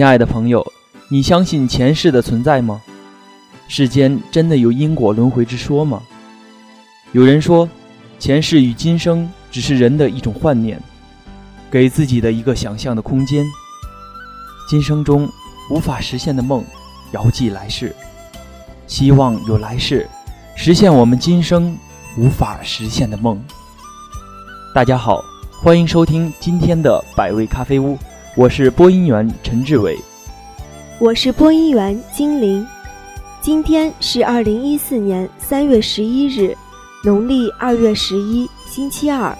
亲爱的朋友，你相信前世的存在吗？世间真的有因果轮回之说吗？有人说，前世与今生只是人的一种幻念，给自己的一个想象的空间。今生中无法实现的梦，遥寄来世，希望有来世实现我们今生无法实现的梦。大家好，欢迎收听今天的百味咖啡屋。我是播音员陈志伟，我是播音员金玲。今天是二零一四年三月十一日，农历二月十一，星期二。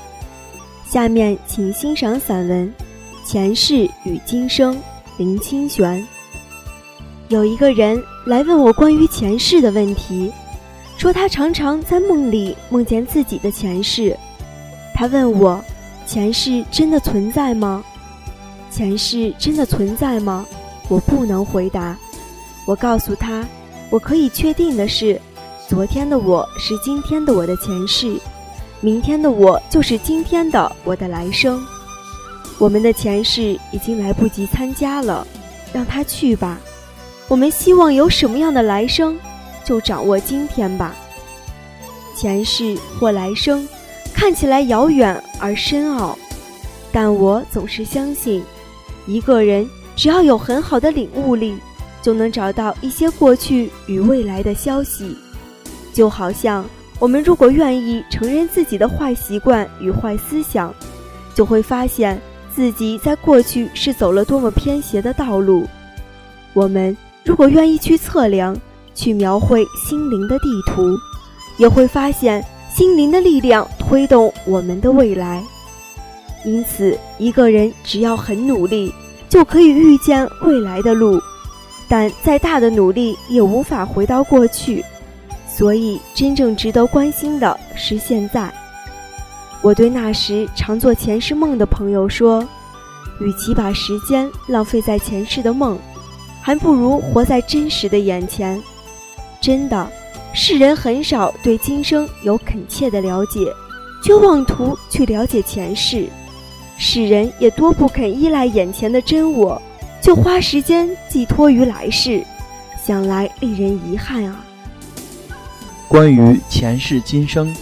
下面请欣赏散文《前世与今生》，林清玄。有一个人来问我关于前世的问题，说他常常在梦里梦见自己的前世。他问我，前世真的存在吗？前世真的存在吗？我不能回答。我告诉他，我可以确定的是，昨天的我是今天的我的前世，明天的我就是今天的我的来生。我们的前世已经来不及参加了，让他去吧。我们希望有什么样的来生，就掌握今天吧。前世或来生，看起来遥远而深奥，但我总是相信。一个人只要有很好的领悟力，就能找到一些过去与未来的消息。就好像我们如果愿意承认自己的坏习惯与坏思想，就会发现自己在过去是走了多么偏斜的道路。我们如果愿意去测量、去描绘心灵的地图，也会发现心灵的力量推动我们的未来。因此，一个人只要很努力，就可以预见未来的路；但再大的努力也无法回到过去。所以，真正值得关心的是现在。我对那时常做前世梦的朋友说：“与其把时间浪费在前世的梦，还不如活在真实的眼前。”真的，世人很少对今生有恳切的了解，却妄图去了解前世。世人也多不肯依赖眼前的真我，就花时间寄托于来世，想来令人遗憾啊。关于前世今生，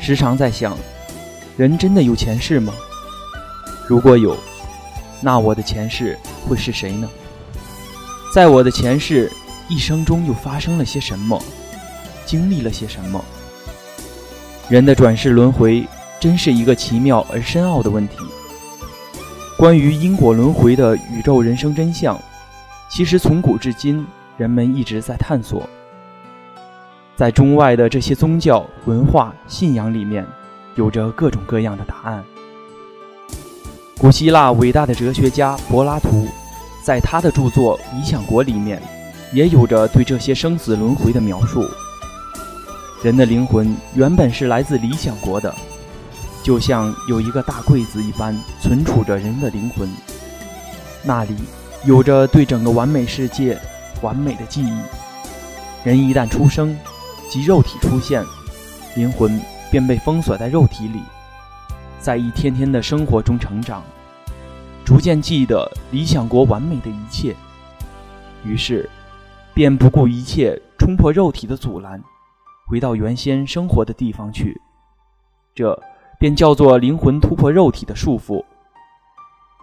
时常在想，人真的有前世吗？如果有，那我的前世会是谁呢？在我的前世一生中又发生了些什么？经历了些什么？人的转世轮回。真是一个奇妙而深奥的问题。关于因果轮回的宇宙人生真相，其实从古至今，人们一直在探索。在中外的这些宗教、文化、信仰里面，有着各种各样的答案。古希腊伟大的哲学家柏拉图，在他的著作《理想国》里面，也有着对这些生死轮回的描述。人的灵魂原本是来自理想国的。就像有一个大柜子一般存储着人的灵魂，那里有着对整个完美世界完美的记忆。人一旦出生，即肉体出现，灵魂便被封锁在肉体里，在一天天的生活中成长，逐渐记得理想国完美的一切，于是便不顾一切冲破肉体的阻拦，回到原先生活的地方去。这。便叫做灵魂突破肉体的束缚。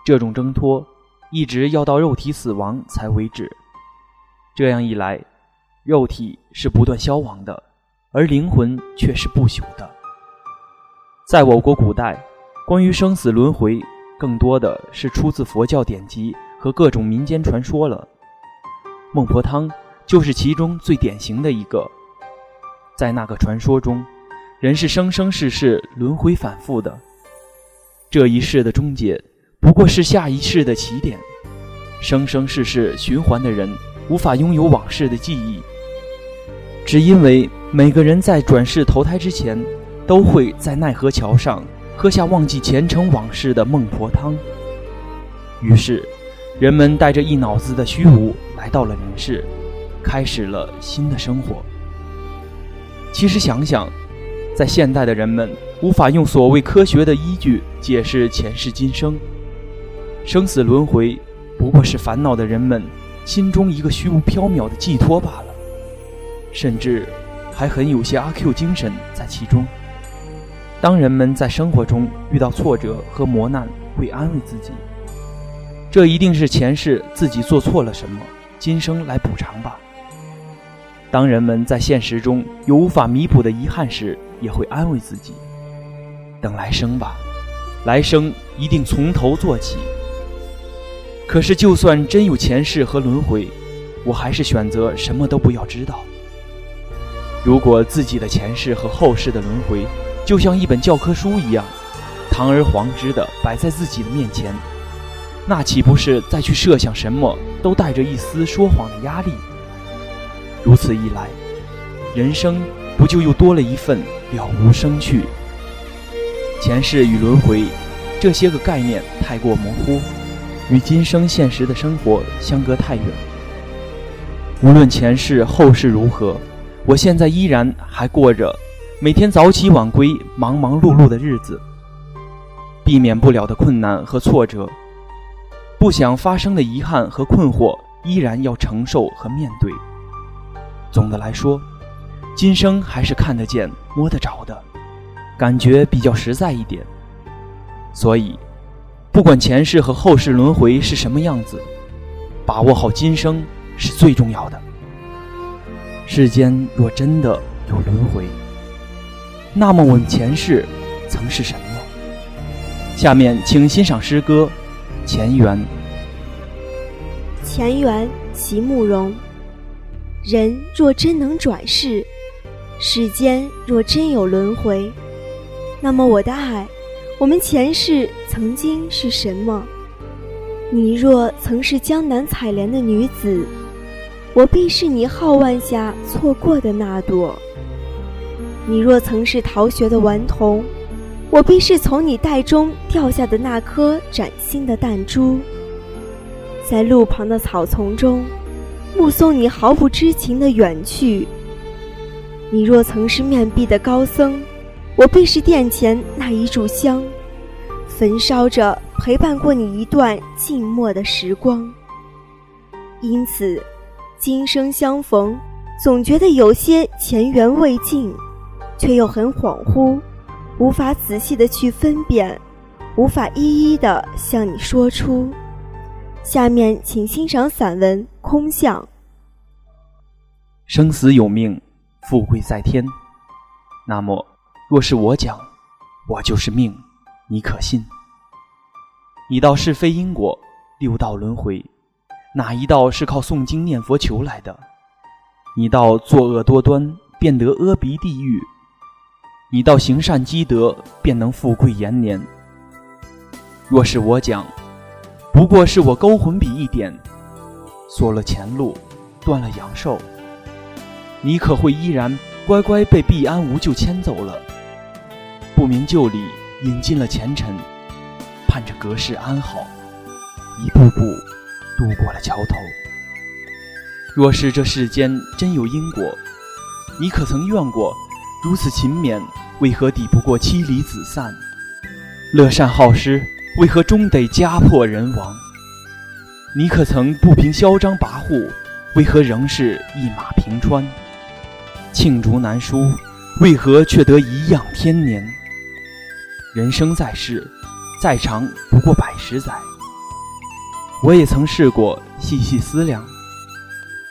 这种挣脱，一直要到肉体死亡才为止。这样一来，肉体是不断消亡的，而灵魂却是不朽的。在我国古代，关于生死轮回，更多的是出自佛教典籍和各种民间传说了。孟婆汤就是其中最典型的一个。在那个传说中。人是生生世世轮回反复的，这一世的终结不过是下一世的起点。生生世世循环的人无法拥有往事的记忆，只因为每个人在转世投胎之前，都会在奈何桥上喝下忘记前尘往事的孟婆汤。于是，人们带着一脑子的虚无来到了人世，开始了新的生活。其实想想。在现代的人们无法用所谓科学的依据解释前世今生、生死轮回，不过是烦恼的人们心中一个虚无缥缈的寄托罢了，甚至还很有些阿 Q 精神在其中。当人们在生活中遇到挫折和磨难，会安慰自己：这一定是前世自己做错了什么，今生来补偿吧。当人们在现实中有无法弥补的遗憾时，也会安慰自己：等来生吧，来生一定从头做起。可是，就算真有前世和轮回，我还是选择什么都不要知道。如果自己的前世和后世的轮回就像一本教科书一样，堂而皇之的摆在自己的面前，那岂不是再去设想什么都带着一丝说谎的压力？如此一来，人生不就又多了一份了无生趣？前世与轮回这些个概念太过模糊，与今生现实的生活相隔太远。无论前世后世如何，我现在依然还过着每天早起晚归、忙忙碌碌的日子。避免不了的困难和挫折，不想发生的遗憾和困惑，依然要承受和面对。总的来说，今生还是看得见、摸得着的，感觉比较实在一点。所以，不管前世和后世轮回是什么样子，把握好今生是最重要的。世间若真的有轮回，那么我们前世曾是什么？下面请欣赏诗歌《前缘》。前缘，席慕容。人若真能转世，世间若真有轮回，那么我的爱，我们前世曾经是什么？你若曾是江南采莲的女子，我必是你皓腕下错过的那朵；你若曾是逃学的顽童，我必是从你袋中掉下的那颗崭新的弹珠。在路旁的草丛中。目送你毫不知情的远去。你若曾是面壁的高僧，我必是殿前那一炷香，焚烧着陪伴过你一段静默的时光。因此，今生相逢，总觉得有些前缘未尽，却又很恍惚，无法仔细的去分辨，无法一一的向你说出。下面请欣赏散文《空相》。生死有命，富贵在天。那么，若是我讲，我就是命，你可信？一道是非因果，六道轮回，哪一道是靠诵经念佛求来的？你道作恶多端，便得阿鼻地狱；你道行善积德，便能富贵延年。若是我讲，不过是我勾魂笔一点，锁了前路，断了阳寿。你可会依然乖乖被毕安无咎牵走了？不明就里引进了前尘，盼着隔世安好，一步步渡过了桥头。若是这世间真有因果，你可曾怨过？如此勤勉，为何抵不过妻离子散？乐善好施，为何终得家破人亡？你可曾不平嚣张跋扈？为何仍是一马平川？罄竹难书，为何却得颐养天年？人生在世，再长不过百十载。我也曾试过细细思量，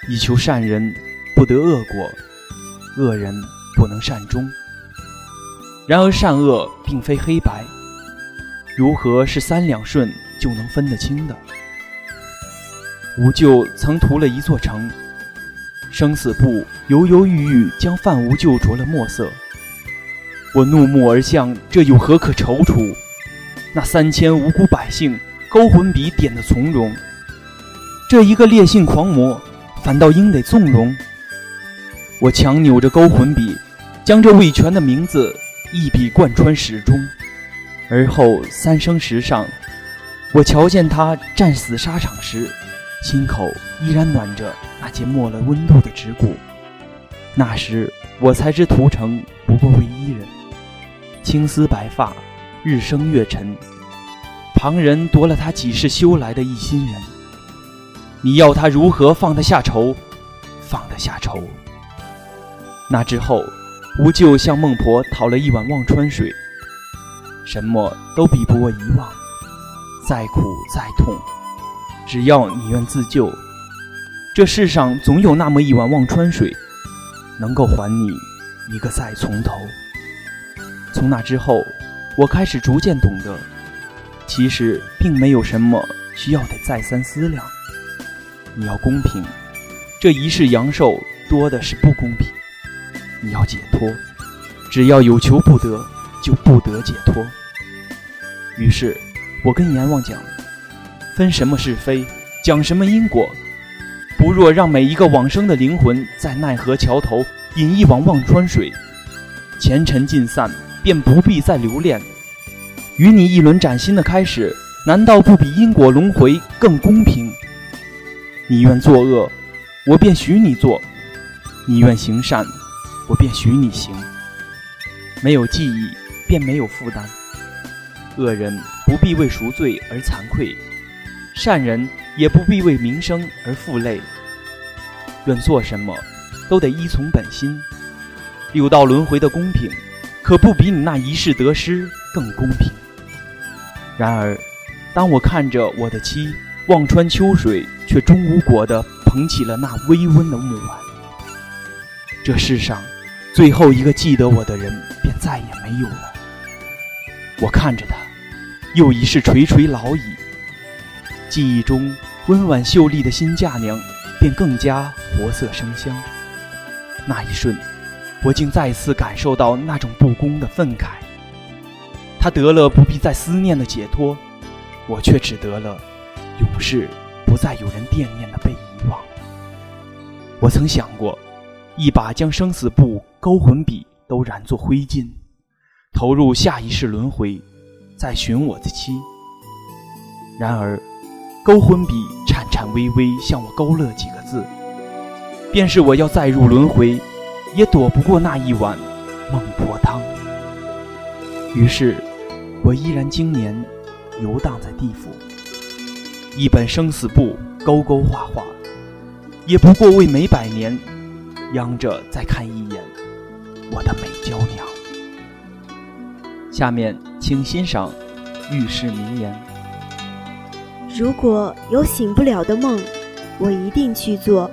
以求善人不得恶果，恶人不能善终。然而善恶并非黑白，如何是三两顺就能分得清的？吾舅曾屠了一座城。生死簿犹犹豫豫，将范无救着了墨色。我怒目而向，这有何可踌躇？那三千无辜百姓，勾魂笔点的从容。这一个烈性狂魔，反倒应得纵容。我强扭着勾魂笔，将这魏全的名字一笔贯穿始终。而后三生石上，我瞧见他战死沙场时。心口依然暖着那件没了温度的指骨，那时我才知屠城不过为伊人，青丝白发，日升月沉，旁人夺了他几世修来的一心人。你要他如何放得下愁？放得下愁？那之后，吾就向孟婆讨了一碗忘川水，什么都比不过遗忘。再苦再痛，只要你愿自救，这世上总有那么一碗忘川水，能够还你一个再从头。从那之后，我开始逐渐懂得，其实并没有什么需要得再三思量。你要公平，这一世阳寿多的是不公平；你要解脱，只要有求不得，就不得解脱。于是，我跟阎王讲：分什么是非，讲什么因果，不若让每一个往生的灵魂在奈何桥头饮一碗忘川水，前尘尽散，便不必再留恋。与你一轮崭新的开始，难道不比因果轮回更公平？你愿作恶，我便许你做；你愿行善，我便许你行。没有记忆，便没有负担。恶人不必为赎罪而惭愧，善人也不必为名声而负累。愿做什么，都得依从本心。六道轮回的公平，可不比你那一世得失更公平。然而，当我看着我的妻。望穿秋水，却终无果地捧起了那微温的木碗。这世上最后一个记得我的人，便再也没有了。我看着他，又已是垂垂老矣。记忆中温婉秀丽的新嫁娘，便更加活色生香。那一瞬，我竟再次感受到那种不公的愤慨。他得了不必再思念的解脱，我却只得了。永世不再有人惦念的被遗忘。我曾想过，一把将生死簿、勾魂笔都染作灰烬，投入下一世轮回，再寻我的妻。然而，勾魂笔颤颤巍巍向我勾勒几个字，便是我要再入轮回，也躲不过那一碗孟婆汤。于是，我依然经年游荡在地府。一本生死簿，勾勾画画，也不过为每百年，央着再看一眼我的美娇娘。下面请欣赏浴室名言：如果有醒不了的梦，我一定去做；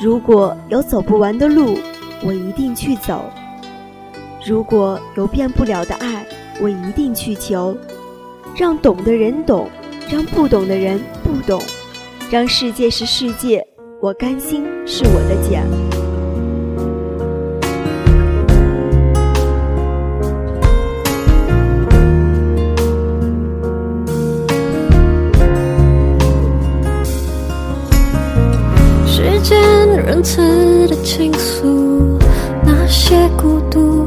如果有走不完的路，我一定去走；如果有变不了的爱，我一定去求。让懂的人懂。让不懂的人不懂，让世界是世界，我甘心是我的家。仁慈的倾诉，那些孤独，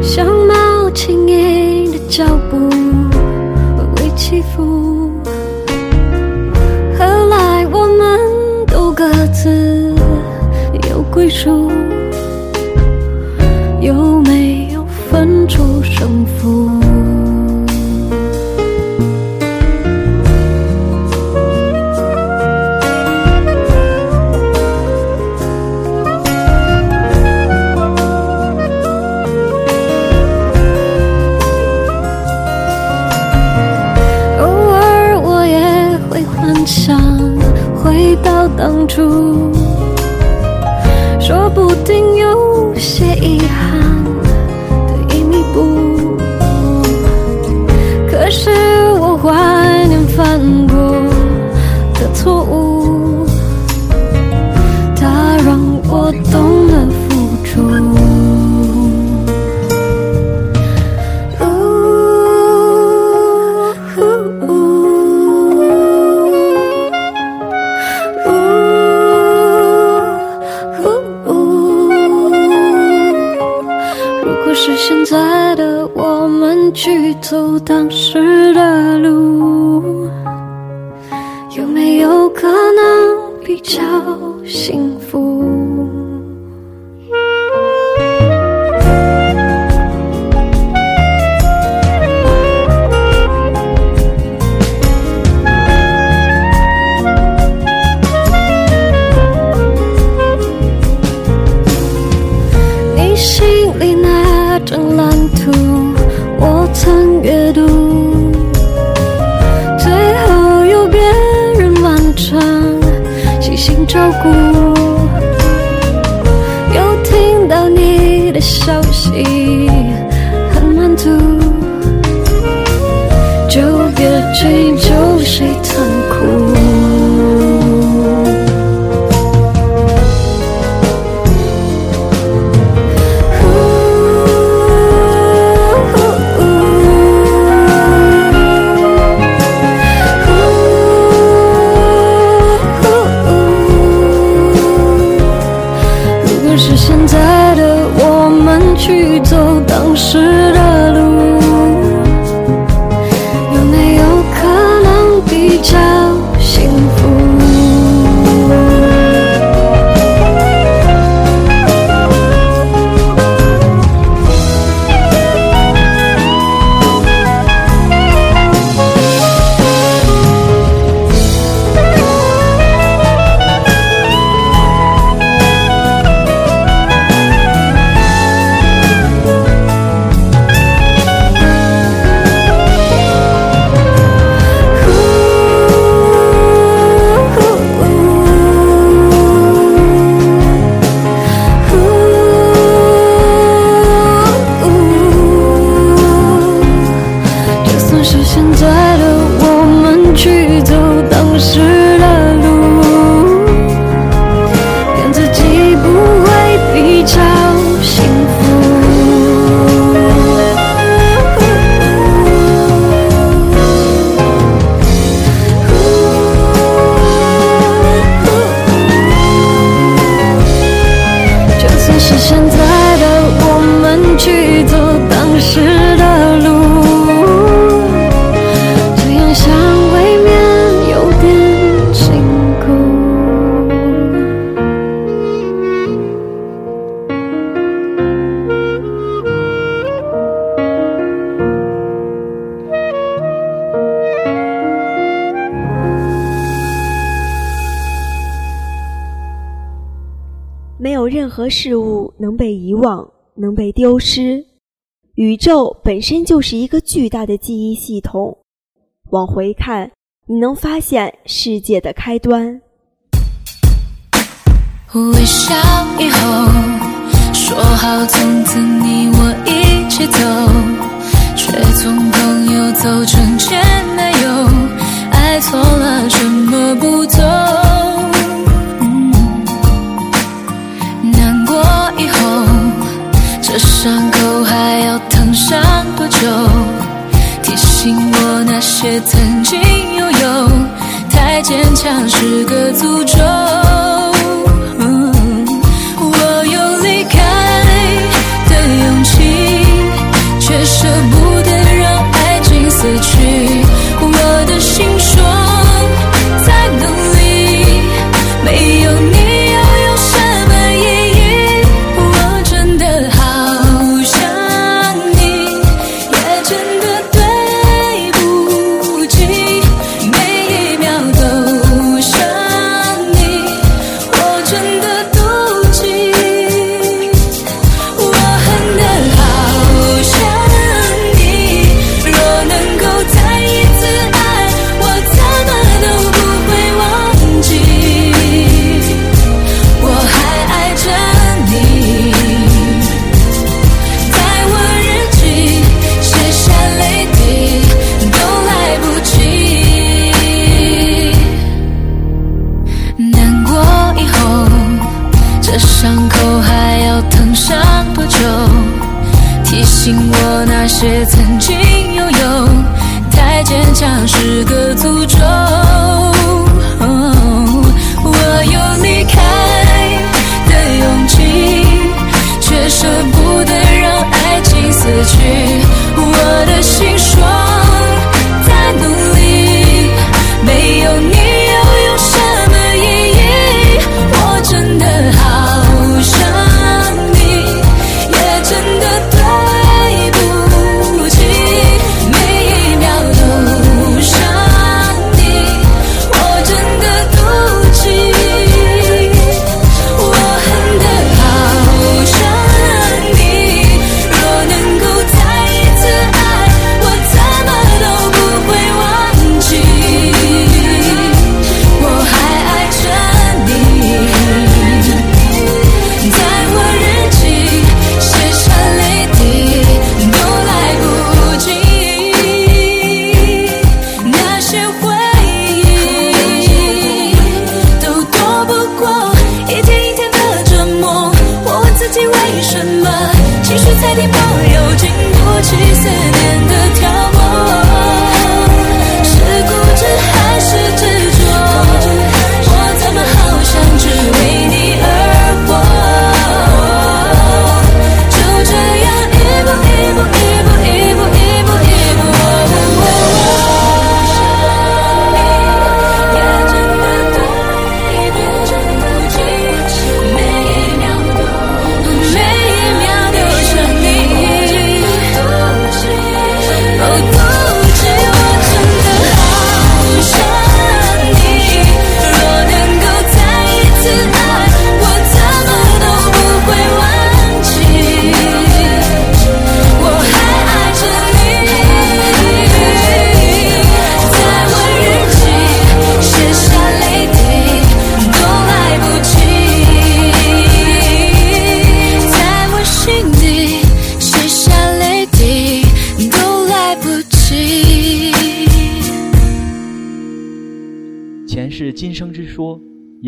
像猫轻盈的脚步。起伏，何来我们都各自有归属？当初，说不定有些遗憾得以弥补。可是我去走当时的路，有没有可能比较幸福？的消息很满足，就别追究谁疼。没有任何事物能被遗忘，能被丢失，宇宙本身就是一个巨大的记忆系统，往回看，你能发现世界的开端。微笑以后，说好从此你我一起走，却从朋友走成前男友。爱错了什么？不走。伤口还要疼上多久？提醒我那些曾经拥有太坚强是个诅咒。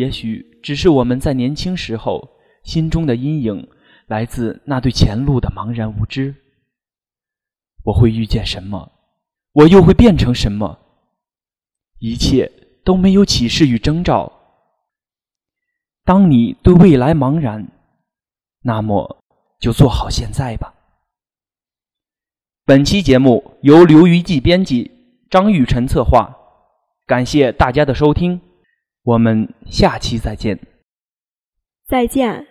也许只是我们在年轻时候心中的阴影，来自那对前路的茫然无知。我会遇见什么，我又会变成什么？一切都没有启示与征兆。当你对未来茫然，那么就做好现在吧。本期节目由刘余记编辑，张玉晨策划。感谢大家的收听，我们下期再见。再见。